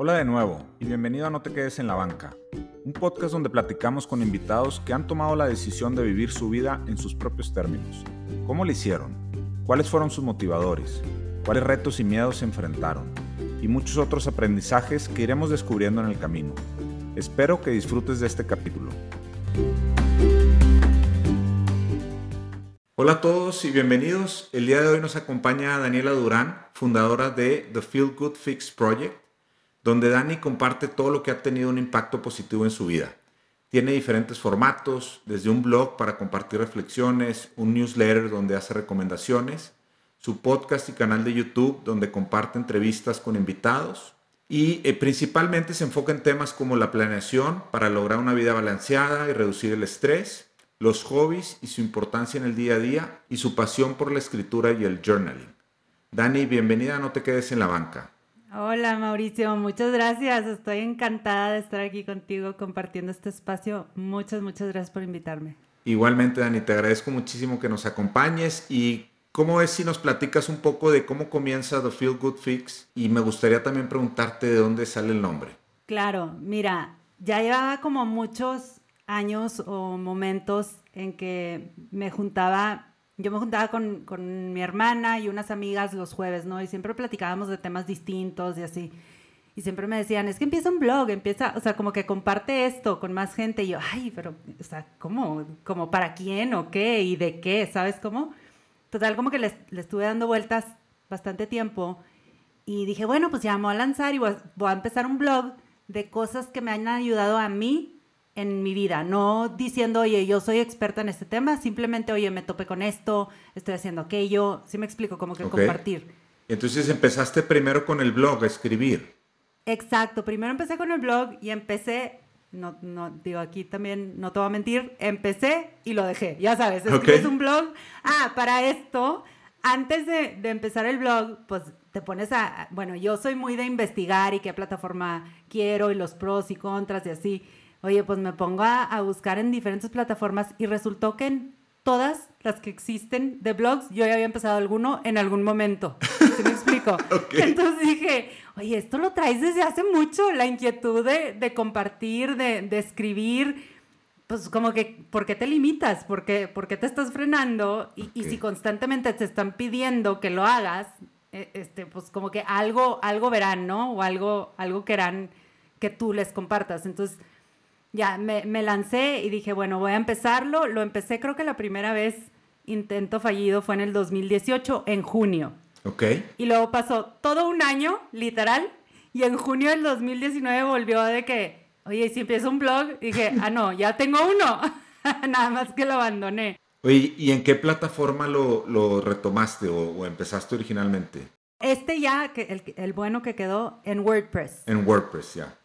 Hola de nuevo y bienvenido a No te quedes en la banca, un podcast donde platicamos con invitados que han tomado la decisión de vivir su vida en sus propios términos. ¿Cómo lo hicieron? ¿Cuáles fueron sus motivadores? ¿Cuáles retos y miedos se enfrentaron? Y muchos otros aprendizajes que iremos descubriendo en el camino. Espero que disfrutes de este capítulo. Hola a todos y bienvenidos. El día de hoy nos acompaña Daniela Durán, fundadora de The Feel Good Fix Project, donde Dani comparte todo lo que ha tenido un impacto positivo en su vida. Tiene diferentes formatos, desde un blog para compartir reflexiones, un newsletter donde hace recomendaciones, su podcast y canal de YouTube donde comparte entrevistas con invitados y eh, principalmente se enfoca en temas como la planeación para lograr una vida balanceada y reducir el estrés, los hobbies y su importancia en el día a día y su pasión por la escritura y el journaling. Dani, bienvenida, no te quedes en la banca. Hola Mauricio, muchas gracias. Estoy encantada de estar aquí contigo compartiendo este espacio. Muchas, muchas gracias por invitarme. Igualmente, Dani, te agradezco muchísimo que nos acompañes y ¿Cómo es si nos platicas un poco de cómo comienza The Feel Good Fix? Y me gustaría también preguntarte de dónde sale el nombre. Claro, mira, ya llevaba como muchos años o momentos en que me juntaba, yo me juntaba con, con, mi hermana y unas amigas los jueves, ¿no? Y siempre platicábamos de temas distintos y así. Y siempre me decían, es que empieza un blog, empieza, o sea, como que comparte esto con más gente. Y yo, ay, pero, o sea, ¿cómo? ¿Cómo para quién o qué? ¿Y de qué? ¿Sabes cómo? Total, como que le, estuve dando vueltas bastante tiempo. Y dije, bueno, pues ya me voy a lanzar y voy a empezar un blog de cosas que me han ayudado a mí en mi vida, no diciendo, oye, yo soy experta en este tema, simplemente, oye, me topé con esto, estoy haciendo aquello, sí me explico, como que compartir. Entonces empezaste primero con el blog, a escribir. Exacto, primero empecé con el blog y empecé, no, no, digo aquí también, no te voy a mentir, empecé y lo dejé, ya sabes, escribes un blog, ah, para esto, antes de, de empezar el blog, pues te pones a, bueno, yo soy muy de investigar y qué plataforma quiero y los pros y contras y así. Oye, pues me pongo a, buscar en diferentes plataformas y resultó que en todas las que existen de blogs, yo ya había empezado alguno en algún momento. ¿Sí me explico? Entonces dije, oye, esto lo traes desde hace mucho, la inquietud de, compartir, de, escribir. Pues como que, ¿por qué te limitas? ¿Por qué, por qué te estás frenando? Y, y, si constantemente te están pidiendo que lo hagas, e, este, pues como que algo, algo verán, ¿no? O algo, algo querrán que tú les compartas. Entonces, ya me, me, lancé y dije, bueno, voy a empezarlo. Lo empecé creo que la primera vez, intento fallido, fue en el 2018, en junio. Ok. Y luego pasó todo un año, literal, y en junio del 2019 volvió de que, oye, si empiezo un blog, dije, ah, no, ya tengo uno. Nada más que lo abandoné. Oye, ¿y en qué plataforma lo, lo retomaste o, o, empezaste originalmente? Este ya, que el, el bueno que quedó en WordPress. En WordPress, ya.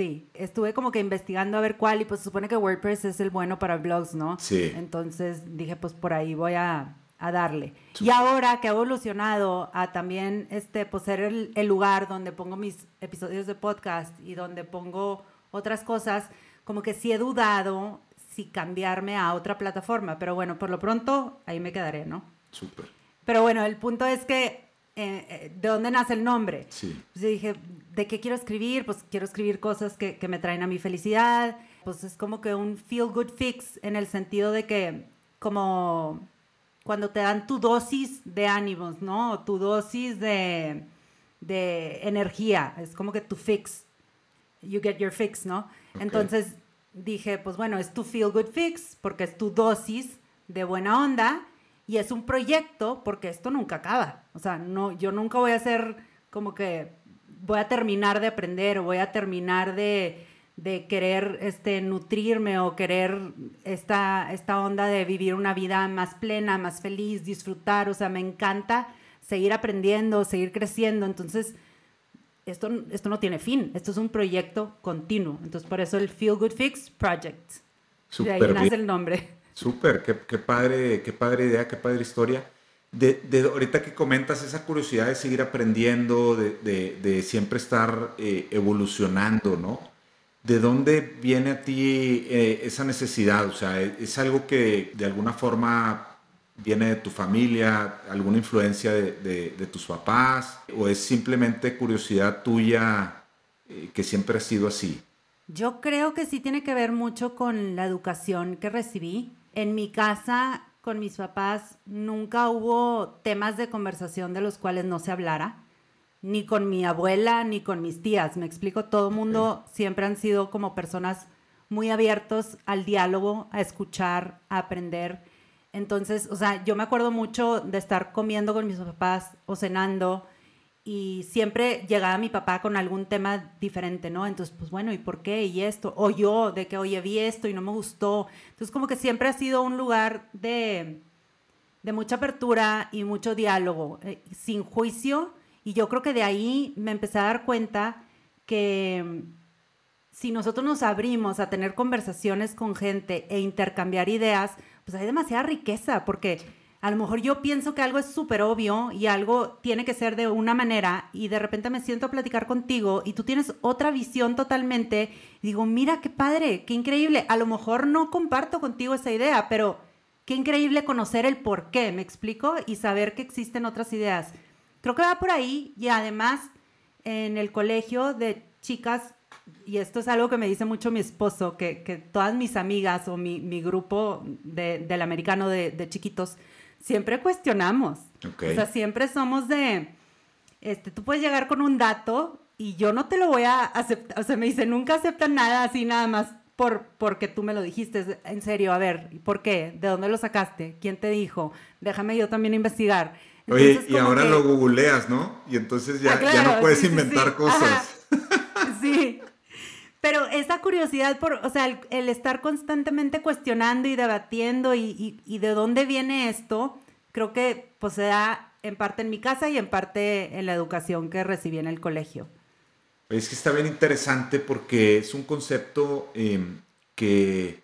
Sí, estuve como que investigando a ver cuál y pues se supone que WordPress es el bueno para blogs, ¿no? Sí. Entonces dije, pues por ahí voy a, a darle. Y ahora que ha evolucionado a también este, pues ser el, el, lugar donde pongo mis episodios de podcast y donde pongo otras cosas, como que sí he dudado si cambiarme a otra plataforma, pero bueno, por lo pronto ahí me quedaré, ¿no? Súper. Pero bueno, el punto es que eh, de dónde nace el nombre. Sí. Pues dije, ¿de qué quiero escribir? Pues quiero escribir cosas que, que, me traen a mi felicidad. Pues es como que un feel good fix en el sentido de que como cuando te dan tu dosis de ánimos, ¿no? Tu dosis de, de energía. Es como que tu fix. You get your fix, ¿no? Entonces dije, pues bueno, es tu feel good fix porque es tu dosis de buena onda y es un proyecto porque esto nunca acaba. O sea, no, yo nunca voy a ser como que voy a terminar de aprender o voy a terminar de, de querer este, nutrirme o querer esta, esta onda de vivir una vida más plena, más feliz, disfrutar. O sea, me encanta seguir aprendiendo, seguir creciendo. Entonces, esto, esto no tiene fin. Esto es un proyecto continuo. Entonces, por eso el Feel Good Fix Project. de ahí nace el nombre. Súper, qué, qué, padre, qué padre idea, qué padre historia. De, de, ahorita que comentas esa curiosidad de seguir aprendiendo, de, de, de siempre estar eh, evolucionando, ¿no? ¿De dónde viene a ti eh, esa necesidad? O sea, ¿es algo que de alguna forma viene de tu familia, alguna influencia de, tus papás? ¿O es simplemente curiosidad tuya eh, que siempre ha sido así? Yo creo que sí tiene que ver mucho con la educación que recibí. En mi casa, con mis papás, nunca hubo temas de conversación de los cuales no se hablara, ni con mi abuela, ni con mis tías. Me explico, todo el mundo siempre han sido como personas muy abiertos al diálogo, a escuchar, a aprender. Entonces, o sea, yo me acuerdo mucho de estar comiendo con mis papás o cenando y siempre llegaba mi papá con algún tema diferente, ¿no? Entonces, pues bueno, ¿y por qué? Y esto, o yo, de que, oye, vi esto y no me gustó. Entonces, como que siempre ha sido un lugar de, de mucha apertura y mucho diálogo, eh, sin juicio. Y yo creo que de ahí me empecé a dar cuenta que mm, si nosotros nos abrimos a tener conversaciones con gente e intercambiar ideas, pues hay demasiada riqueza, porque a lo mejor yo pienso que algo es súper obvio y algo tiene que ser de una manera y de repente me siento a platicar contigo y tú tienes otra visión totalmente digo, mira qué padre, qué increíble. A lo mejor no comparto contigo esa idea, pero qué increíble conocer el por qué, me explico, y saber que existen otras ideas. Creo que va por ahí y además en el colegio de chicas, y esto es algo que me dice mucho mi esposo, que, que todas mis amigas o mi, mi grupo de, del americano de, de chiquitos, siempre cuestionamos. O sea, siempre somos de, este, tú puedes llegar con un dato y yo no te lo voy a aceptar. O sea, me dice, nunca aceptan nada así nada más por, porque tú me lo dijiste. En serio, a ver, ¿por qué? ¿De dónde lo sacaste? ¿Quién te dijo? Déjame yo también investigar. Oye, y ahora lo googleas, ¿no? Y entonces ya, ah, ya no puedes inventar cosas. Sí. Pero esa curiosidad por, o sea, el, estar constantemente cuestionando y debatiendo y, y, de dónde viene esto, creo que pues se da en parte en mi casa y en parte en la educación que recibí en el colegio. Es que está bien interesante porque es un concepto em, que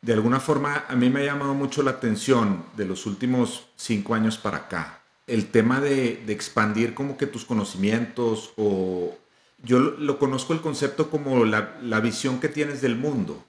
de alguna forma a mí me ha llamado mucho la atención de los últimos cinco años para acá. El tema de, de expandir como que tus conocimientos o yo lo, conozco el concepto como la, visión que tienes del mundo,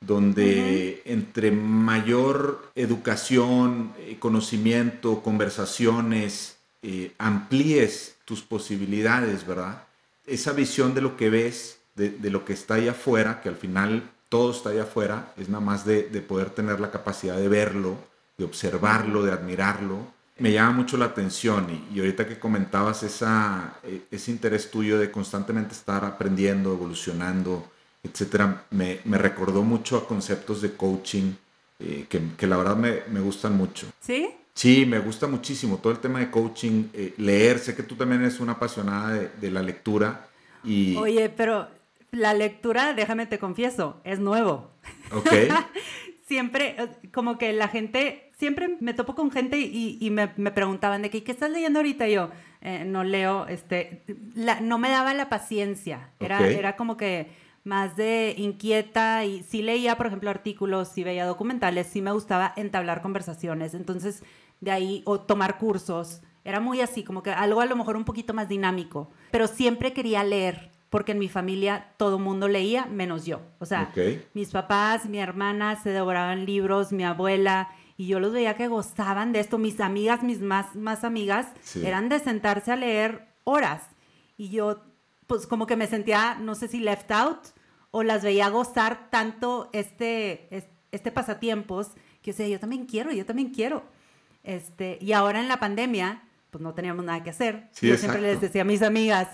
donde entre mayor educación, eh, conocimiento, conversaciones, eh, amplíes tus posibilidades, ¿verdad? Esa visión de lo que ves, de, lo que está ahí afuera, que al final todo está ahí afuera, es nada más de, de poder tener la capacidad de verlo, de observarlo, de admirarlo, me llama mucho la atención y, ahorita que comentabas esa, e, ese interés tuyo de constantemente estar aprendiendo, evolucionando, etcétera, me, me recordó mucho a conceptos de coaching eh, que, que, la verdad me, me, gustan mucho. ¿Sí? Sí, me gusta muchísimo todo el tema de coaching, eh, leer, sé que tú también eres una apasionada de, de la lectura y... Oye, pero la lectura, déjame te confieso, es nuevo. Ok. Siempre, eh, como que la gente siempre me topo con gente y, me, preguntaban de qué, ¿qué estás leyendo ahorita? yo, eh, no leo, este, no me daba la paciencia. Era, era como que más de inquieta y sí leía, por ejemplo, artículos, sí veía documentales, sí me gustaba entablar conversaciones. Entonces, de ahí, o tomar cursos. Era muy así, como que algo a lo mejor un poquito más dinámico. Pero siempre quería leer, porque en mi familia todo mundo leía, menos yo. O sea, mis papás, mi hermana se devoraban libros, mi abuela y yo los veía que gozaban de esto. Mis amigas, mis más, más amigas, eran de sentarse a leer horas. Y yo, pues como que me sentía, no sé si left out, o las veía gozar tanto este, este pasatiempos, que yo decía, yo también quiero, yo también quiero. Este, y ahora en la pandemia, pues no teníamos nada que hacer. yo siempre les decía a mis amigas,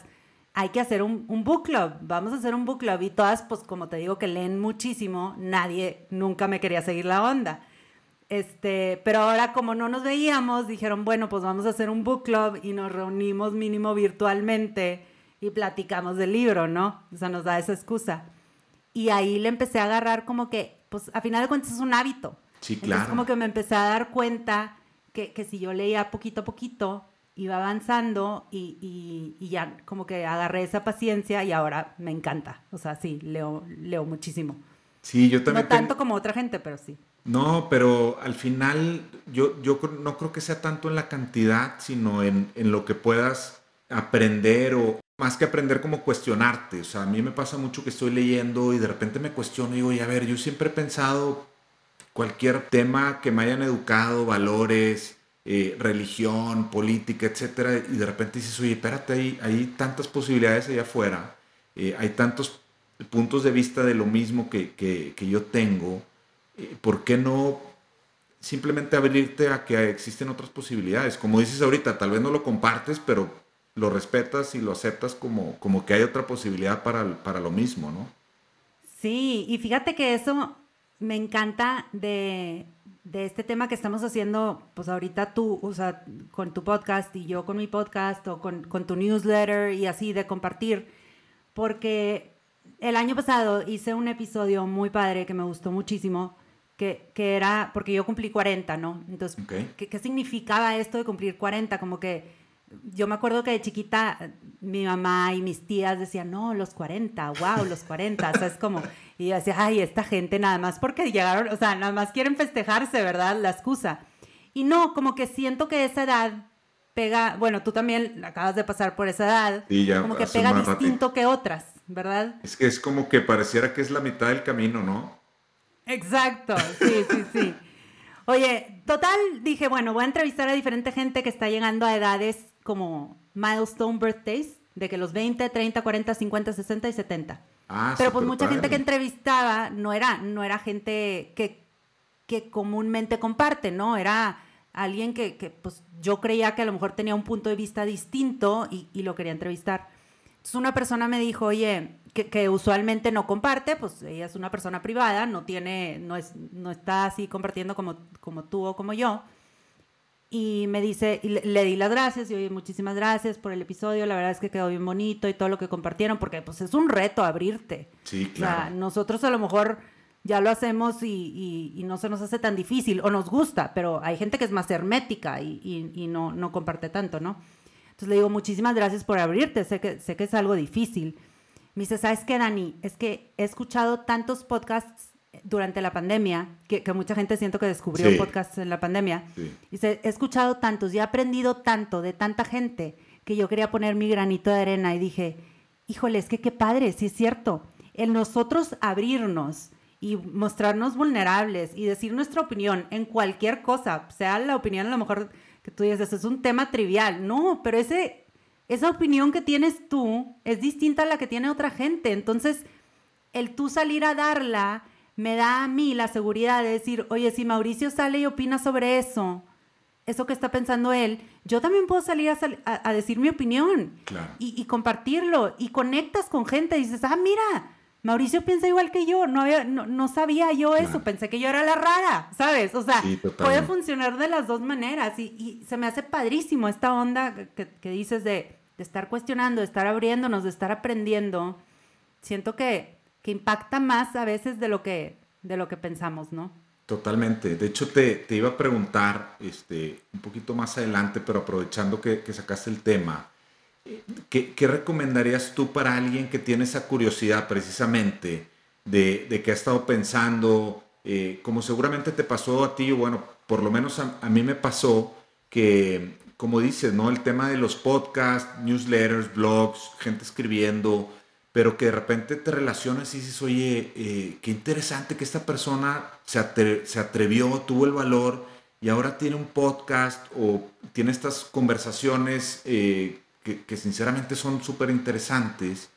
hay que hacer un, un, book club, vamos a hacer un book club. Y todas, pues como te digo, que leen muchísimo, nadie nunca me quería seguir la onda. Este, pero ahora como no nos veíamos, dijeron, bueno, pues vamos a hacer un book club y nos reunimos mínimo virtualmente y platicamos del libro, ¿no? O sea, nos da esa excusa. Y ahí le empecé a agarrar como que, pues a final de cuentas es un hábito. Sí, claro. Entonces como que me empecé a dar cuenta que, que si yo leía poquito a poquito, iba avanzando y, y, y, ya como que agarré esa paciencia y ahora me encanta. O sea, sí, leo, leo muchísimo. Sí, yo también. No tanto como otra gente, pero sí. No, pero al final yo, yo no creo que sea tanto en la cantidad, sino en, en lo que puedas aprender o más que aprender como cuestionarte. O sea, a mí me pasa mucho que estoy leyendo y de repente me cuestiono y digo, y a ver, yo siempre he pensado cualquier tema que me hayan educado, valores, eh, religión, política, etcétera, y de repente dices, oye, espérate, hay, hay tantas posibilidades allá afuera eh, hay tantos puntos de vista de lo mismo que, que, yo tengo, eh, ¿por qué no simplemente abrirte a que existen otras posibilidades? Como dices ahorita, tal vez no lo compartes, pero lo respetas y lo aceptas como, como que hay otra posibilidad para, para lo mismo, ¿no? Sí, y fíjate que eso me encanta de, de este tema que estamos haciendo, pues ahorita tú, o sea, con tu podcast y yo con mi podcast o con, con tu newsletter y así de compartir, porque el año pasado hice un episodio muy padre que me gustó muchísimo, que, que era, porque yo cumplí 40, ¿no? Entonces, ¿qué, ¿qué, significaba esto de cumplir 40? Como que yo me acuerdo que de chiquita mi mamá y mis tías decían, no, los 40, wow, los 40, o sea, es como, y yo decía, ay, esta gente nada más porque llegaron, o sea, nada más quieren festejarse, ¿verdad? La excusa. Y no, como que siento que esa edad pega, bueno, tú también acabas de pasar por esa edad, y ya como que pega distinto que otras. ¿verdad? Es que es como que pareciera que es la mitad del camino, ¿no? Exacto, sí, sí, sí. Oye, total, dije, bueno, voy a entrevistar a diferente gente que está llegando a edades como milestone birthdays, de que los 20, 30, 40, 50, 60 y 70. Ah, Pero pues mucha gente que entrevistaba no era, no era gente que, que comúnmente comparte, ¿no? Era alguien que, que, pues yo creía que a lo mejor tenía un punto de vista distinto y, y lo quería entrevistar. Entonces una persona me dijo, oye, que, usualmente no comparte, pues ella es una persona privada, no tiene, no, es, no está así compartiendo como, como tú o como yo. Y me dice, y le, di las gracias, y oye, muchísimas gracias por el episodio, la verdad es que quedó bien bonito y todo lo que compartieron, porque pues es un reto abrirte. Sí, claro. O sea, nosotros a lo mejor ya lo hacemos y, y, no se nos hace tan difícil, o nos gusta, pero hay gente que es más hermética y, y no, no comparte tanto, ¿no? Entonces le digo, muchísimas gracias por abrirte, sé que, sé que es algo difícil. Me dice, ¿sabes qué, Dani? Es que he escuchado tantos podcasts durante la pandemia, que, que mucha gente siento que descubrió sí. podcasts en la pandemia. Sí. Dice, he escuchado tantos y he aprendido tanto de tanta gente que yo quería poner mi granito de arena y dije, híjole, es que qué padre, sí es cierto. El nosotros abrirnos y mostrarnos vulnerables y decir nuestra opinión en cualquier cosa, sea la opinión a lo mejor que tú dices, es un tema trivial. No, pero ese, esa opinión que tienes tú es distinta a la que tiene otra gente. Entonces, el tú salir a darla me da a mí la seguridad de decir, oye, si Mauricio sale y opina sobre eso, eso que está pensando él, yo también puedo salir a, sal a, a decir mi opinión claro. y, y, compartirlo y conectas con gente y dices, ah, mira, Mauricio piensa igual que yo, no, había, no, no sabía yo eso, pensé que yo era la rara, ¿sabes? O sea, sí, puede funcionar de las dos maneras y, y, se me hace padrísimo esta onda que, que dices de, de, estar cuestionando, de estar abriéndonos, de estar aprendiendo. Siento que, que impacta más a veces de lo que, de lo que pensamos, ¿no? Totalmente. De hecho, te, te iba a preguntar este, un poquito más adelante, pero aprovechando que, que sacaste el tema ¿Qué, ¿Qué, recomendarías tú para alguien que tiene esa curiosidad precisamente de, de que ha estado pensando, eh, como seguramente te pasó a ti, bueno, por lo menos a, a, mí me pasó que, como dices, ¿no? El tema de los podcasts, newsletters, blogs, gente escribiendo, pero que de repente te relacionas y dices, oye, eh, qué interesante que esta persona se, atre se atrevió, tuvo el valor y ahora tiene un podcast o tiene estas conversaciones eh, que, sinceramente son súper interesantes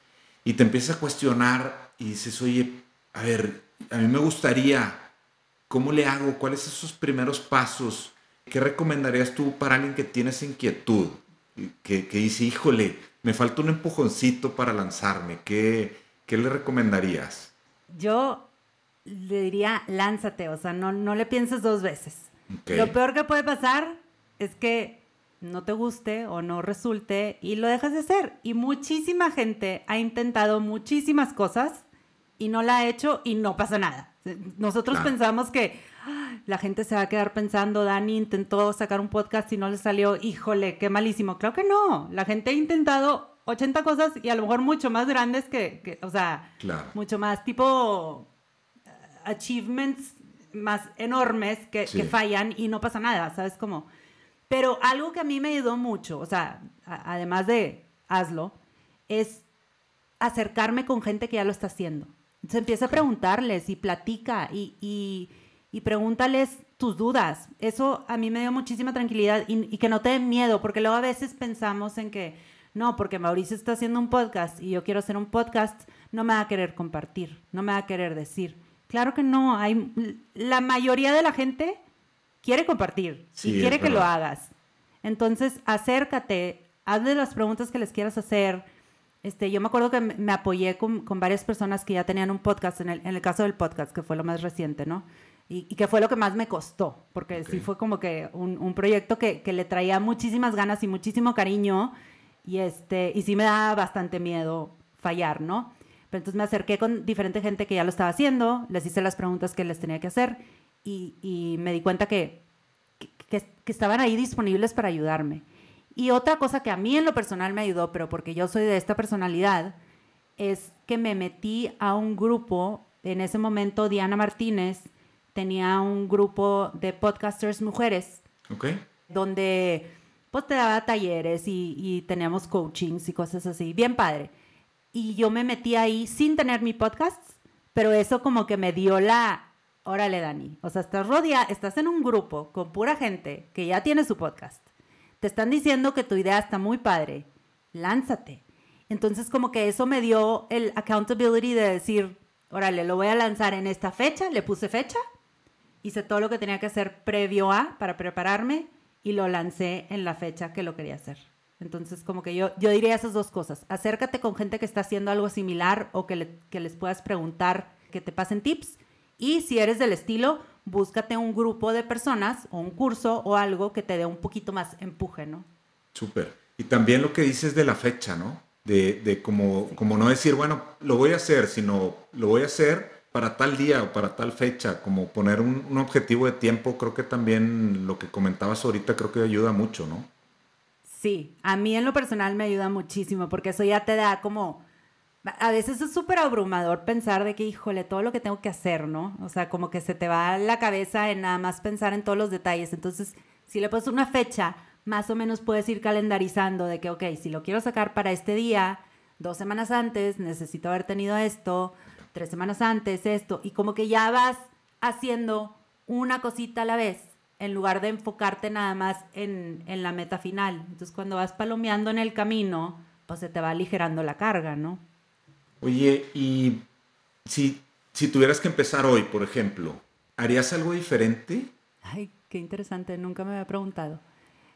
y te empiezas a cuestionar y dices, oye, a ver, a mí me gustaría, ¿cómo le hago? ¿Cuáles son esos primeros pasos? ¿Qué recomendarías tú para alguien que tiene esa inquietud? Que, que dice, híjole, me falta un empujoncito para lanzarme. ¿Qué, qué le recomendarías? Yo le diría, lánzate, o sea, no, no le pienses dos veces. Okay. Lo peor que puede pasar es que no te guste o no resulte y lo dejas de hacer. Y muchísima gente ha intentado muchísimas cosas y no la ha hecho y no pasa nada. Nosotros claro. pensamos que. La gente se va a quedar pensando, Dani intentó sacar un podcast y no le salió, híjole, qué malísimo. Claro que no, la gente ha intentado 80 cosas y a lo mejor mucho más grandes que, que o sea, claro. mucho más tipo uh, achievements más enormes que, sí. que fallan y no pasa nada, ¿sabes? Como pero algo que a mí me ayudó mucho, o sea, a, además de hazlo, es acercarme con gente que ya lo está haciendo. Entonces empieza a preguntarles y platica y, y, y pregúntales tus dudas. Eso a mí me dio muchísima tranquilidad y, y, que no te den miedo, porque luego a veces pensamos en que no, porque Mauricio está haciendo un podcast y yo quiero hacer un podcast, no me va a querer compartir, no me va a querer decir. Claro que no, hay la mayoría de la gente quiere compartir y quiere que lo hagas. Entonces, acércate, hazle las preguntas que les quieras hacer. Este, yo me acuerdo que me apoyé con, varias personas que ya tenían un podcast, en el, en el, caso del podcast, que fue lo más reciente, ¿no? Y, que fue lo que más me costó, porque sí fue como que un, un proyecto que, que, le traía muchísimas ganas y muchísimo cariño, y, este, y sí me daba bastante miedo fallar, ¿no? Pero entonces me acerqué con diferente gente que ya lo estaba haciendo, les hice las preguntas que les tenía que hacer, y, y me di cuenta que, que, que estaban ahí disponibles para ayudarme. Y otra cosa que a mí en lo personal me ayudó, pero porque yo soy de esta personalidad, es que me metí a un grupo, en ese momento Diana Martínez tenía un grupo de podcasters mujeres, okay. donde pues te daba talleres y, y teníamos coachings y cosas así, bien padre. Y yo me metí ahí sin tener mi podcast, pero eso como que me dio la, órale Dani, o sea, estás rodeada, estás en un grupo con pura gente que ya tiene su podcast te están diciendo que tu idea está muy padre, lánzate. Entonces como que eso me dio el accountability de decir, órale, lo voy a lanzar en esta fecha, le puse fecha, hice todo lo que tenía que hacer previo a para prepararme y lo lancé en la fecha que lo quería hacer. Entonces, como que yo, yo diría esas dos cosas. Acércate con gente que está haciendo algo similar o que, que les puedas preguntar que te pasen tips. Y si eres del estilo, búscate un grupo de personas o un curso o algo que te dé un poquito más empuje, ¿no? Súper. Y también lo que dices de la fecha, ¿no? De, de como, como no decir, bueno, lo voy a hacer, sino lo voy a hacer para tal día o para tal fecha, como poner un, objetivo de tiempo, creo que también lo que comentabas ahorita creo que ayuda mucho, ¿no? Sí, a mí en lo personal me ayuda muchísimo porque eso ya te da como a veces es súper abrumador pensar de que, híjole, todo lo que tengo que hacer, ¿no? O sea, como que se te va la cabeza en nada más pensar en todos los detalles. Entonces, si le pones una fecha, más o menos puedes ir calendarizando de que, ok, si lo quiero sacar para este día, dos semanas antes, necesito haber tenido esto, tres semanas antes, esto, y como que ya vas haciendo una cosita a la vez en lugar de enfocarte nada más en, en la meta final. Entonces, cuando vas palomeando en el camino, pues se te va aligerando la carga, ¿no? Oye, y si, si tuvieras que empezar hoy, por ejemplo, ¿harías algo diferente? Ay, qué interesante, nunca me había preguntado.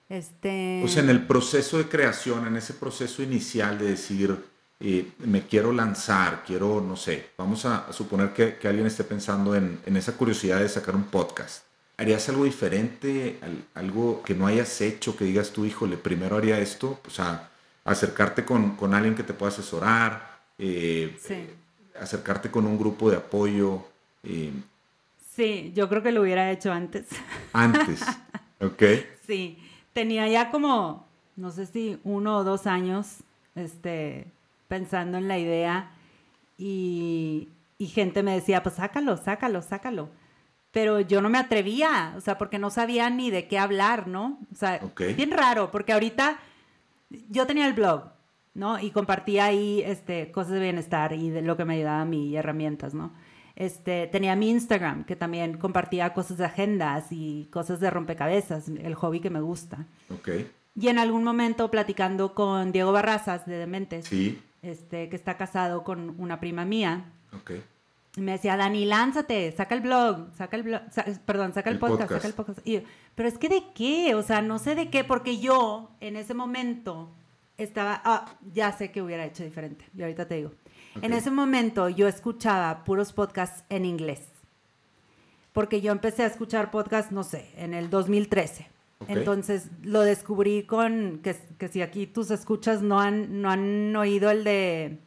Este... O sea, en el proceso de creación, en ese proceso inicial de decir, eh, me quiero lanzar, quiero, no sé, vamos a, suponer que, que, alguien esté pensando en, en, esa curiosidad de sacar un podcast. ¿Harías algo diferente, algo que no hayas hecho, que digas tú, híjole, primero haría esto? O sea, acercarte con, con alguien que te pueda asesorar, eh, acercarte con un grupo de apoyo. Eh, sí, yo creo que lo hubiera hecho antes. Antes, ok. Sí, tenía ya como, no sé si uno o dos años este, pensando en la idea y, gente me decía, pues sácalo, sácalo, sácalo. Pero yo no me atrevía, o sea, porque no sabía ni de qué hablar, ¿no? O sea, bien raro, porque ahorita yo tenía el blog, ¿no? Y compartía ahí este, cosas de bienestar y de lo que me ayudaba a mí y herramientas, ¿no? Este, tenía mi Instagram, que también compartía cosas de agendas y cosas de rompecabezas, el hobby que me gusta. Okay. Y en algún momento platicando con Diego Barrazas de Dementes, sí. Este, que está casado con una prima mía, okay. me decía, Dani, lánzate, saca el blog, saca el blog, perdón, saca el, podcast, saca el podcast. Y pero es que de qué, o sea, no sé de qué, porque yo en ese momento estaba, ah, ya sé que hubiera hecho diferente, y ahorita te digo. En ese momento yo escuchaba puros podcasts en inglés, porque yo empecé a escuchar podcasts, no sé, en el 2013. Entonces lo descubrí con, que, que, si aquí tus escuchas no han, no han oído el de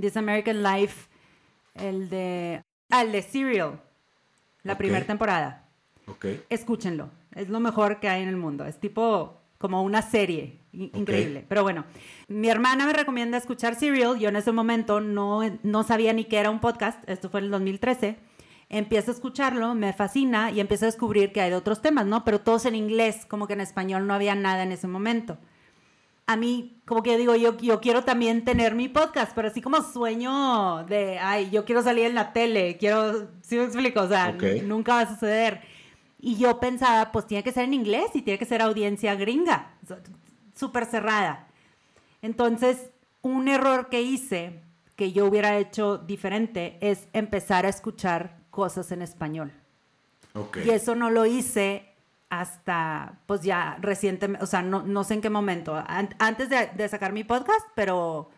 This American Life, el de, ah, el de Serial, la primera temporada. Escúchenlo, es lo mejor que hay en el mundo. Es tipo como una serie increíble. Pero bueno, mi hermana me recomienda escuchar Serial. Yo en ese momento no, no sabía ni que era un podcast. Esto fue en el 2013. Empiezo a escucharlo, me fascina y empiezo a descubrir que hay de otros temas, ¿no? Pero todos en inglés, como que en español no había nada en ese momento. A mí, como que yo digo, yo, yo quiero también tener mi podcast, pero así como sueño de, ay, yo quiero salir en la tele, quiero, ¿sí me explico? O sea, nunca va a suceder. Y yo pensaba, pues tiene que ser en inglés y tiene que ser audiencia gringa, súper cerrada. Entonces, un error que hice, que yo hubiera hecho diferente, es empezar a escuchar cosas en español. Y eso no lo hice hasta, pues ya recientemente, o sea, no, no sé en qué momento, antes de, de, sacar mi podcast, pero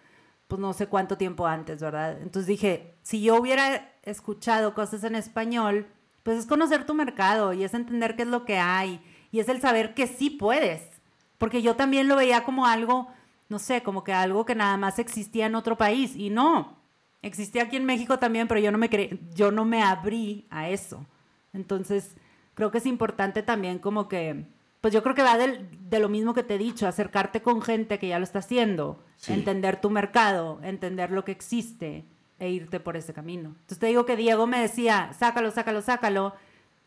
pues no sé cuánto tiempo antes, ¿verdad? Entonces dije, si yo hubiera escuchado cosas en español, pues es conocer tu mercado y es entender qué es lo que hay y es el saber que sí puedes, porque yo también lo veía como algo, no sé, como que algo que nada más existía en otro país y no, existía aquí en México también, pero yo no me, yo no me abrí a eso. Entonces, creo que es importante también como que, pues yo creo que va de lo mismo que te he dicho, acercarte con gente que ya lo está haciendo, entender tu mercado, entender lo que existe e irte por ese camino. Entonces te digo que Diego me decía, sácalo, sácalo, sácalo.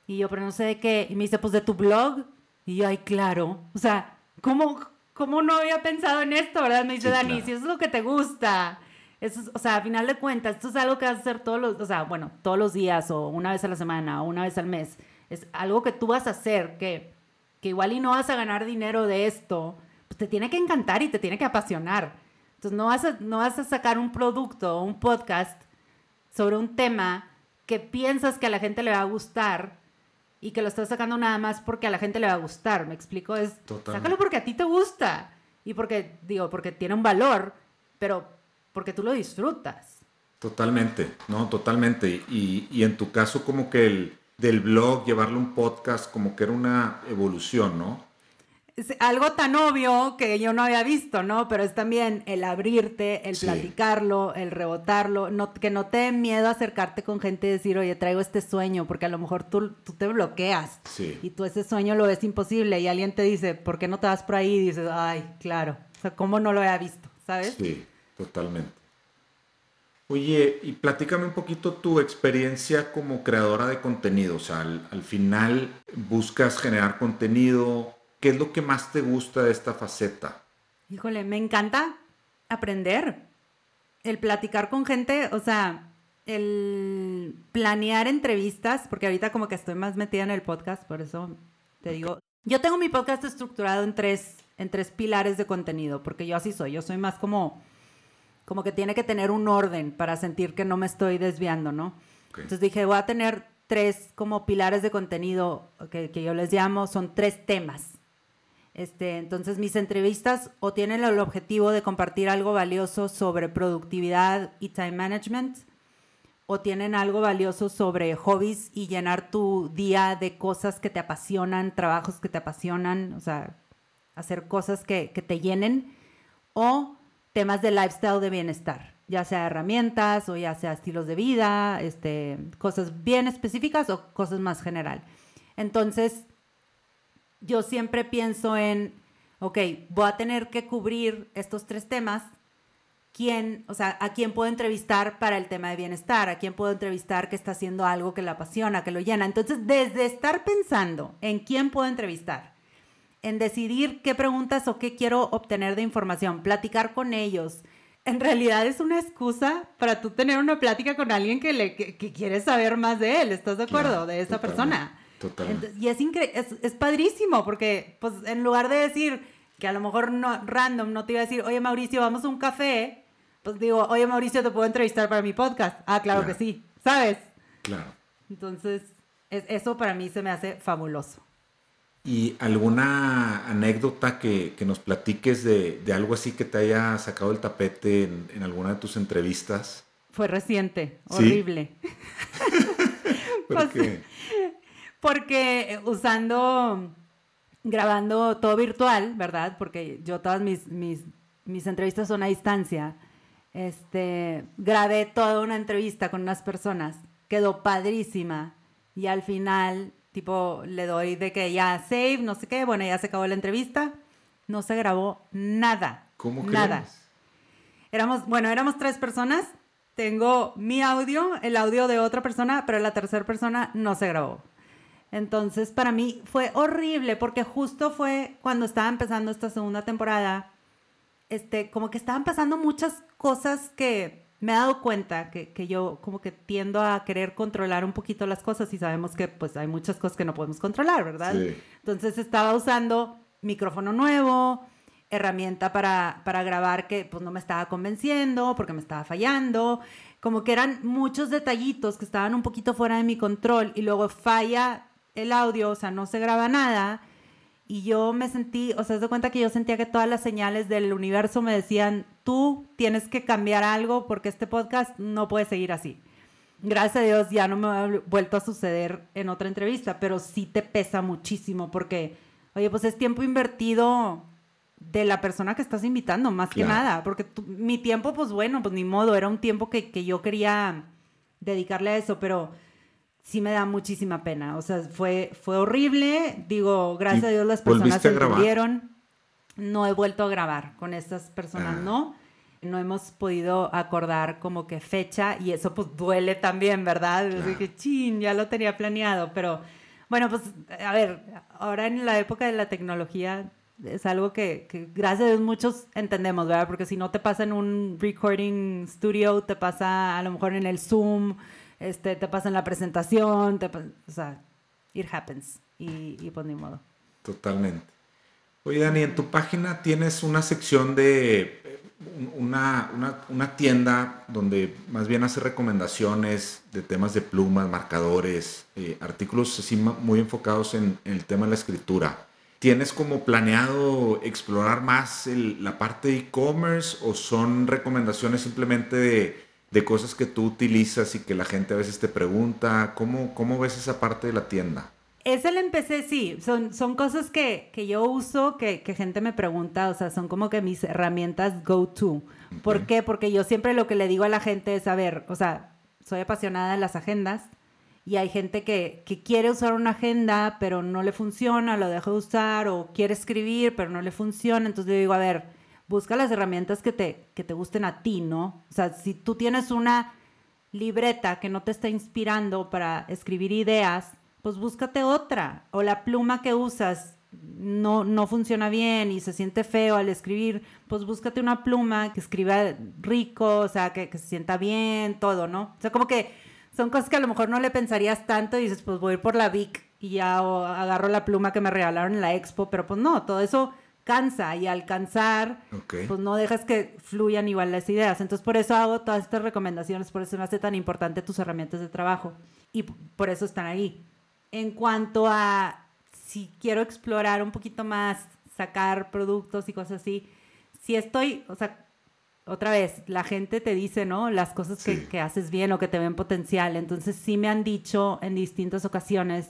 Y yo, pero no sé de qué. Y me dice, pues de tu blog. Y yo, ay, claro. O sea, ¿cómo, cómo no había pensado en esto, verdad? Me dice Dani, si eso es lo que te gusta. Eso o sea, a final de cuentas, esto es algo que vas a hacer todos los, o sea, bueno, todos los días o una vez a la semana o una vez al mes es algo que tú vas a hacer, que, que igual y no vas a ganar dinero de esto, pues te tiene que encantar y te tiene que apasionar. Entonces no vas a, no vas a sacar un producto o un podcast sobre un tema que piensas que a la gente le va a gustar y que lo estás sacando nada más porque a la gente le va a gustar. ¿Me explico? Es sácalo porque a ti te gusta y porque, digo, porque tiene un valor, pero porque tú lo disfrutas. Totalmente, no, totalmente. Y, y en tu caso como que el, del blog, llevarlo a un podcast, como que era una evolución, ¿no? Es algo tan obvio que yo no había visto, ¿no? Pero es también el abrirte, el platicarlo, el rebotarlo, no, que no te dé miedo acercarte con gente y decir, oye, traigo este sueño, porque a lo mejor tú, tú te bloqueas y tú ese sueño lo ves imposible y alguien te dice, ¿por qué no te vas por ahí? Y dices, ay, claro, o sea, ¿cómo no lo había visto? ¿Sabes? Sí, totalmente. Oye, y platícame un poquito tu experiencia como creadora de contenido. O sea, al, final buscas generar contenido. ¿Qué es lo que más te gusta de esta faceta? Híjole, me encanta aprender. El platicar con gente, o sea, el planear entrevistas, porque ahorita como que estoy más metida en el podcast, por eso te digo. Yo tengo mi podcast estructurado en tres, en tres pilares de contenido, porque yo así soy. Yo soy más como como que tiene que tener un orden para sentir que no me estoy desviando, ¿no? Entonces dije, voy a tener tres como pilares de contenido que, yo les llamo, son tres temas. Este, entonces mis entrevistas o tienen el objetivo de compartir algo valioso sobre productividad y time management, o tienen algo valioso sobre hobbies y llenar tu día de cosas que te apasionan, trabajos que te apasionan, o sea, hacer cosas que, que te llenen, o temas de lifestyle de bienestar, ya sea herramientas o ya sea estilos de vida, este, cosas bien específicas o cosas más general. Entonces, yo siempre pienso en, ok, voy a tener que cubrir estos tres temas. ¿Quién, o sea, a quién puedo entrevistar para el tema de bienestar? ¿A quién puedo entrevistar que está haciendo algo que le apasiona, que lo llena? Entonces, desde estar pensando en quién puedo entrevistar, en decidir qué preguntas o qué quiero obtener de información, platicar con ellos. En realidad es una excusa para tú tener una plática con alguien que, le, que, quiere saber más de él, ¿estás de acuerdo? de esa persona. Totalmente. Y es, es, es padrísimo porque, pues, en lugar de decir que a lo mejor no, random no te iba a decir, oye Mauricio, vamos a un café, pues digo, oye Mauricio, ¿te puedo entrevistar para mi podcast? Ah, claro, que sí, ¿sabes? Claro. Entonces, eso para mí se me hace fabuloso. ¿Y alguna anécdota que, que nos platiques de, de, algo así que te haya sacado el tapete en, en alguna de tus entrevistas? Fue reciente, horrible. ¿Por qué? Porque usando, grabando todo virtual, ¿verdad? Porque yo todas mis, mis, mis entrevistas son a distancia. Este, grabé toda una entrevista con unas personas, quedó padrísima y al final tipo le doy de que ya save, no sé qué, bueno, ya se acabó la entrevista, no se grabó nada. ¿Cómo Nada. Éramos, bueno, éramos tres personas, tengo mi audio, el audio de otra persona, pero la tercera persona no se grabó. Entonces, para mí fue horrible porque justo fue cuando estaba empezando esta segunda temporada, este, como que estaban pasando muchas cosas que me he dado cuenta que, que, yo como que tiendo a querer controlar un poquito las cosas y sabemos que pues hay muchas cosas que no podemos controlar, ¿verdad? Entonces estaba usando micrófono nuevo, herramienta para, para grabar que pues no me estaba convenciendo, porque me estaba fallando, como que eran muchos detallitos que estaban un poquito fuera de mi control y luego falla el audio, o sea, no se graba nada. Y yo me sentí, o sea, se cuenta que yo sentía que todas las señales del universo me decían, tú tienes que cambiar algo porque este podcast no puede seguir así. Gracias a Dios ya no me ha vuelto a suceder en otra entrevista, pero sí te pesa muchísimo porque, oye, pues es tiempo invertido de la persona que estás invitando, más que nada, porque mi tiempo, pues bueno, pues ni modo, era un tiempo que, que, yo quería dedicarle a eso, pero sí me da muchísima pena, o sea, fue, fue horrible, digo, gracias a Dios las personas se entendieron, no he vuelto a grabar con estas personas, ah. ¿no? No hemos podido acordar como que fecha y eso pues duele también, ¿verdad? Claro. que, chin, ya lo tenía planeado, pero bueno, pues a ver, ahora en la época de la tecnología es algo que, gracias a Dios muchos entendemos, ¿verdad? Porque si no te pasa en un recording studio, te pasa a lo mejor en el Zoom, este, te pasa en la presentación, te, o sea, it happens. Y, y pues ni modo. Totalmente. Oye, Dani, en tu página tienes una sección de una, una, tienda donde más bien hace recomendaciones de temas de plumas, marcadores, eh, artículos así muy enfocados en, el tema de la escritura. ¿Tienes como planeado explorar más la parte de e-commerce o son recomendaciones simplemente de, cosas que tú utilizas y que la gente a veces te pregunta? ¿Cómo, cómo ves esa parte de la tienda? Ese el empecé, sí. Son, son cosas que, yo uso, que, gente me pregunta, o sea, son como que mis herramientas go-to. ¿Por qué? Porque yo siempre lo que le digo a la gente es, a ver, o sea, soy apasionada de las agendas y hay gente que, quiere usar una agenda, pero no le funciona, lo deja de usar, o quiere escribir, pero no le funciona. Entonces yo digo, a ver, busca las herramientas que te, que te gusten a ti, ¿no? O sea, si tú tienes una libreta que no te está inspirando para escribir ideas, pues búscate otra. O la pluma que usas no, no funciona bien y se siente feo al escribir, pues búscate una pluma que escriba rico, o sea, que, que se sienta bien, todo, ¿no? O sea, como que son cosas que a lo mejor no le pensarías tanto y dices, pues voy a ir por la Vic y ya agarro la pluma que me regalaron en la expo, pero pues no, todo eso cansa y al cansar, pues no dejas que fluyan igual las ideas. Entonces por eso hago todas estas recomendaciones, por eso me hace tan importante tus herramientas de trabajo y por eso están ahí. En cuanto a si quiero explorar un poquito más, sacar productos y cosas así, si estoy, o sea, otra vez, la gente te dice, ¿no? Las cosas que, haces bien o que te ven potencial. Entonces sí me han dicho en distintas ocasiones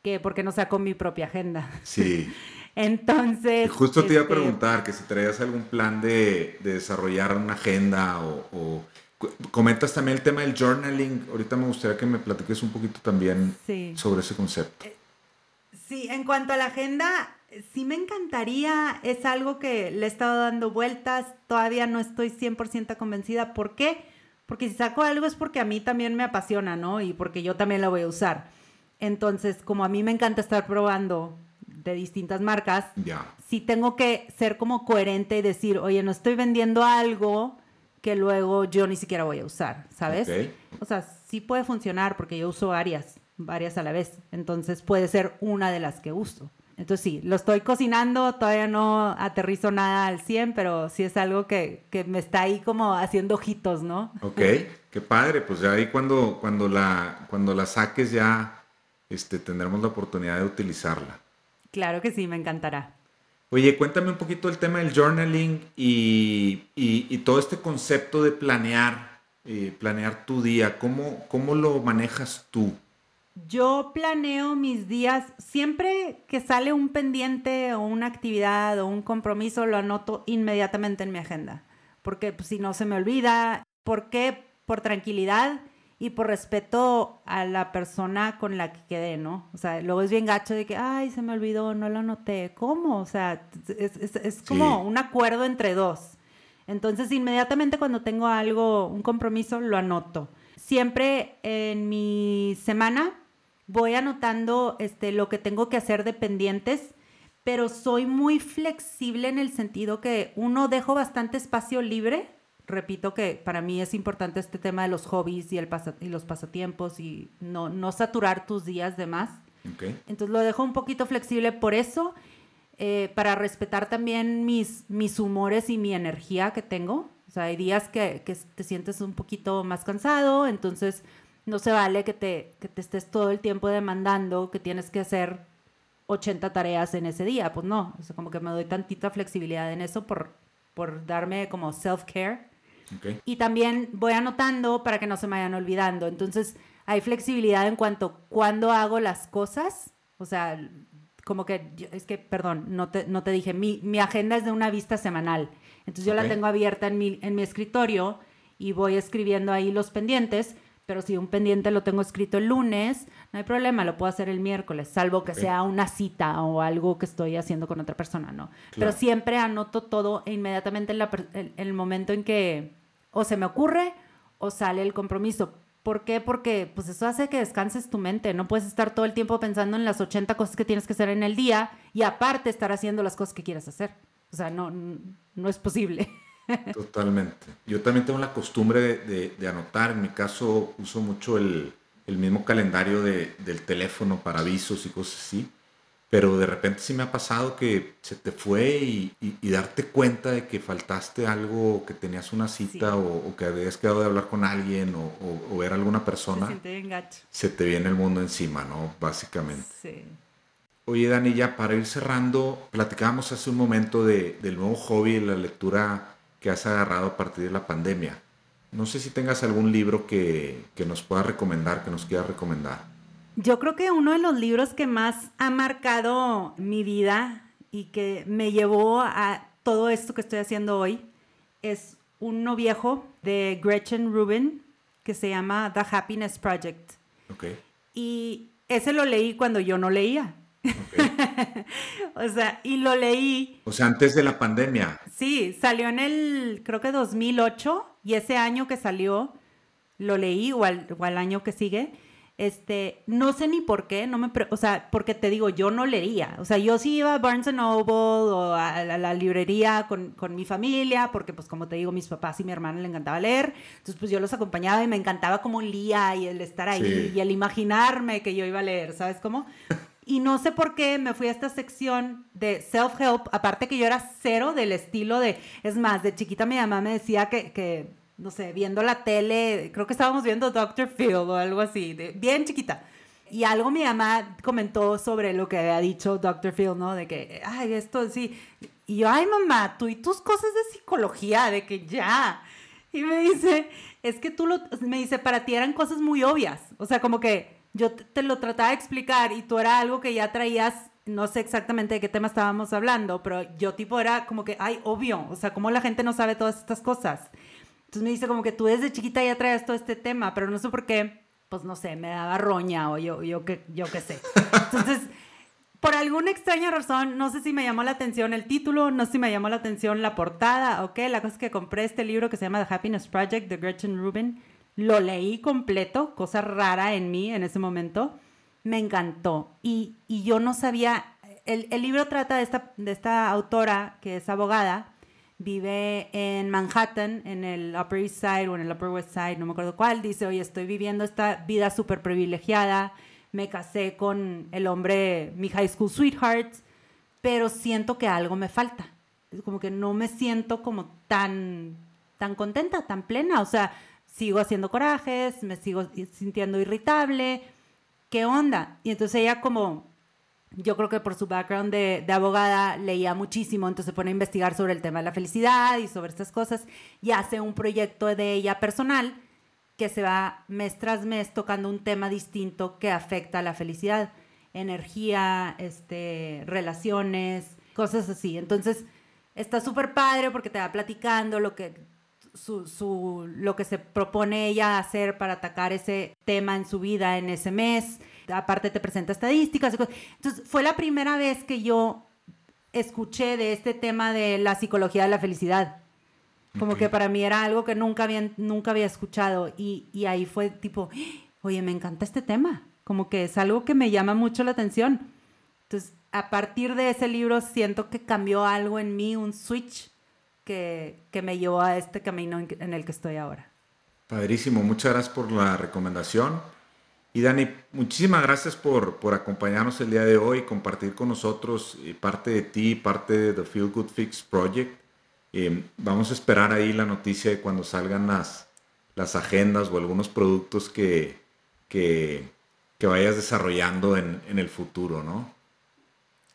que por qué no saco mi propia agenda. Sí. Entonces... justo te iba a este, preguntar que si traías algún plan de, desarrollar una agenda o, Comentas también el tema del journaling. Ahorita me gustaría que me platiques un poquito también sobre ese concepto. Eh, sí, en cuanto a la agenda, sí me encantaría, es algo que le he estado dando vueltas, todavía no estoy 100% convencida. ¿Por qué? Porque si saco algo es porque a mí también me apasiona, ¿no? Y porque yo también lo voy a usar. Entonces, como a mí me encanta estar probando de distintas marcas, sí tengo que ser como coherente y decir, oye, no estoy vendiendo algo que luego yo ni siquiera voy a usar, ¿sabes? O sea, sí puede funcionar porque yo uso varias, varias a la vez. Entonces puede ser una de las que uso. Entonces sí, lo estoy cocinando, todavía no aterrizo nada al 100, pero sí es algo que, me está ahí como haciendo ojitos, ¿no? Ok, qué padre, pues ya ahí cuando, cuando, la, cuando la saques ya este, tendremos la oportunidad de utilizarla. Claro que sí, me encantará. Oye, cuéntame un poquito el tema del journaling y, todo este concepto de planear, eh, planear tu día, ¿cómo, ¿cómo lo manejas tú? Yo planeo mis días, siempre que sale un pendiente o una actividad o un compromiso, lo anoto inmediatamente en mi agenda, porque pues, si no se me olvida, ¿por qué? Por tranquilidad y por respeto a la persona con la que quedé, ¿no? O sea, luego es bien gacho de que, ay, se me olvidó, no lo anoté. ¿Cómo? O sea, es, como un acuerdo entre dos. Entonces, inmediatamente cuando tengo algo, un compromiso, lo anoto. Siempre en mi semana voy anotando este, lo que tengo que hacer de pendientes, pero soy muy flexible en el sentido que uno dejo bastante espacio libre. Repito que para mí es importante este tema de los hobbies y, el y los pasatiempos y no, no saturar tus días de más. Entonces lo dejo un poquito flexible por eso. eh, para respetar también mis, mis humores y mi energía que tengo. O sea, hay días que, que te sientes un poquito más cansado, entonces no se vale que te, que te estés todo el tiempo demandando que tienes que hacer 80 tareas en ese día. Pues no, o sea, como que me doy tantita flexibilidad en eso por, por darme como self-care. Y también voy anotando para que no se me vayan olvidando. Entonces, hay flexibilidad en cuanto a cuándo hago las cosas. O sea, como que, es que, perdón, no te, no te dije, mi, mi agenda es de una vista semanal. Entonces, yo la tengo abierta en mi, en mi escritorio y voy escribiendo ahí los pendientes pero si un pendiente lo tengo escrito el lunes, no hay problema, lo puedo hacer el miércoles, salvo que sea una cita o algo que estoy haciendo con otra persona, ¿no? Pero siempre anoto todo e inmediatamente en, el momento en que o se me ocurre o sale el compromiso. ¿Por qué? Porque pues eso hace que descanses tu mente. No puedes estar todo el tiempo pensando en las 80 cosas que tienes que hacer en el día y aparte estar haciendo las cosas que quieres hacer. O sea, no, no es posible. Totalmente. Yo también tengo la costumbre de, anotar. En mi caso uso mucho el, mismo calendario del teléfono para avisos y cosas así. Pero de repente sí me ha pasado que se te fue y, darte cuenta de que faltaste algo, que tenías una cita o, que habías quedado de hablar con alguien o, ver a alguna persona. Se, te viene el mundo encima, ¿no? Básicamente. Sí. Oye, Dani, ya para ir cerrando, platicábamos hace un momento de, del nuevo hobby, la lectura que has agarrado a partir de la pandemia. No sé si tengas algún libro que, que nos puedas recomendar, que nos quieras recomendar. Yo creo que uno de los libros que más ha marcado mi vida y que me llevó a todo esto que estoy haciendo hoy es uno viejo de Gretchen Rubin que se llama The Happiness Project. Okay. Y ese lo leí cuando yo no leía. o sea, y lo leí. O sea, antes de la pandemia. Sí, salió en el, creo que 2008, y ese año que salió, lo leí, o al, o al año que sigue. Este, no sé ni por qué, no me, o sea, porque te digo, yo no leía. O sea, yo sí iba a Barnes Noble o a la, librería con, con, mi familia, porque pues como te digo, mis papás y mi hermana le encantaba leer. Entonces pues yo los acompañaba y me encantaba como lía y el estar ahí y el imaginarme que yo iba a leer, ¿sabes cómo? y no sé por qué me fui a esta sección de self-help, aparte que yo era cero del estilo de, es más, de chiquita mi mamá me decía que, que no sé, viendo la tele, creo que estábamos viendo Dr. Phil o algo así, bien chiquita. Y algo mi mamá comentó sobre lo que había dicho Dr. Phil, ¿no? De que, ay, esto sí. Y yo, ay, mamá, tú y tus cosas de psicología, de que ya. Y me dice, es que tú lo, me dice, para ti eran cosas muy obvias. O sea, como que yo te, lo trataba de explicar y tú era algo que ya traías, no sé exactamente de qué tema estábamos hablando, pero yo tipo era como que, ay, obvio, o sea, ¿cómo la gente no sabe todas estas cosas? Entonces me dice como que tú desde chiquita ya traías todo este tema, pero no sé por qué, pues no sé, me daba roña o yo, yo, que, yo qué sé. Entonces, por alguna extraña razón, no sé si me llamó la atención el título, no sé si me llamó la atención la portada o qué, la cosa es que compré este libro que se llama The Happiness Project de Gretchen Rubin lo leí completo, cosa rara en mí en ese momento. Me encantó. Y, yo no sabía, el, libro trata de esta, de esta autora que es abogada, vive en Manhattan, en el Upper East Side o en el Upper West Side, no me acuerdo cuál, dice, oye, estoy viviendo esta vida súper privilegiada, me casé con el hombre, mi high school sweetheart, pero siento que algo me falta. Como que no me siento como tan, tan contenta, tan plena. O sea, sigo haciendo corajes, me sigo sintiendo irritable, ¿qué onda? Y entonces ella como, yo creo que por su background de, abogada leía muchísimo, entonces se pone a investigar sobre el tema de la felicidad y sobre estas cosas y hace un proyecto de ella personal que se va mes tras mes tocando un tema distinto que afecta a la felicidad, energía, este, relaciones, cosas así. Entonces, está súper padre porque te va platicando lo que su, lo que se propone ella hacer para atacar ese tema en su vida en ese mes. Aparte te presenta estadísticas. Entonces, fue la primera vez que yo escuché de este tema de la psicología de la felicidad. Como que para mí era algo que nunca había, nunca había escuchado. Y, y ahí fue tipo, oye, me encanta este tema. Como que es algo que me llama mucho la atención. Entonces, a partir de ese libro siento que cambió algo en mí, un switch que, me llevó a este camino en, el que estoy ahora. Padrísimo, muchas gracias por la recomendación. Y Dani, muchísimas gracias por, por acompañarnos el día de hoy, compartir con nosotros eh, parte de ti, parte de The Feel Good Fix Project. Eh, vamos a esperar ahí la noticia de cuando salgan las, las agendas o algunos productos que, que, que vayas desarrollando en, en, el futuro, ¿no?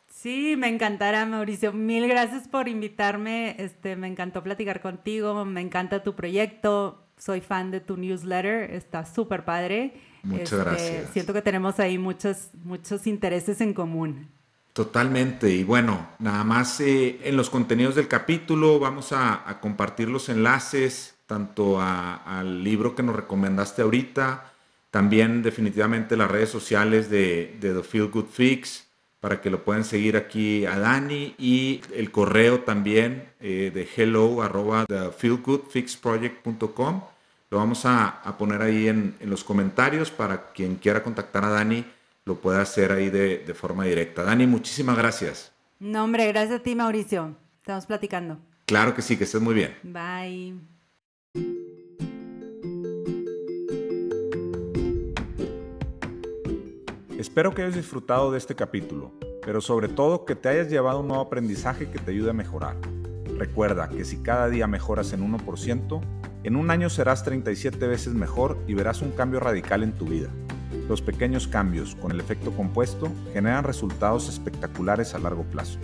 Sí, me encantará, Mauricio. Mil gracias por invitarme. Este, me encantó platicar contigo. Me encanta tu proyecto. Soy fan de tu newsletter. Está súper padre. Muchas este, gracias. Siento que tenemos ahí muchos, muchos intereses en común. Totalmente. Y bueno, nada más eh, en los contenidos del capítulo vamos a, compartir los enlaces tanto al libro que nos recomendaste ahorita, también definitivamente las redes sociales de, The Feel Good Fix para que lo puedan seguir aquí a Dani y el correo también eh, de hello arroba thefeelgoodfixproject.com lo vamos a, poner ahí en, los comentarios para quien quiera contactar a Dani lo pueda hacer ahí de, de forma directa. Dani, muchísimas gracias. No, hombre, gracias a ti, Mauricio. Estamos platicando. Claro que sí, que estés muy bien. Bye. Espero que hayas disfrutado de este capítulo, pero sobre todo que te hayas llevado un nuevo aprendizaje que te ayude a mejorar. Recuerda que si cada día mejoras en 1%, en un año serás 37 veces mejor y verás un cambio radical en tu vida. Los pequeños cambios con el efecto compuesto generan resultados espectaculares a largo plazo.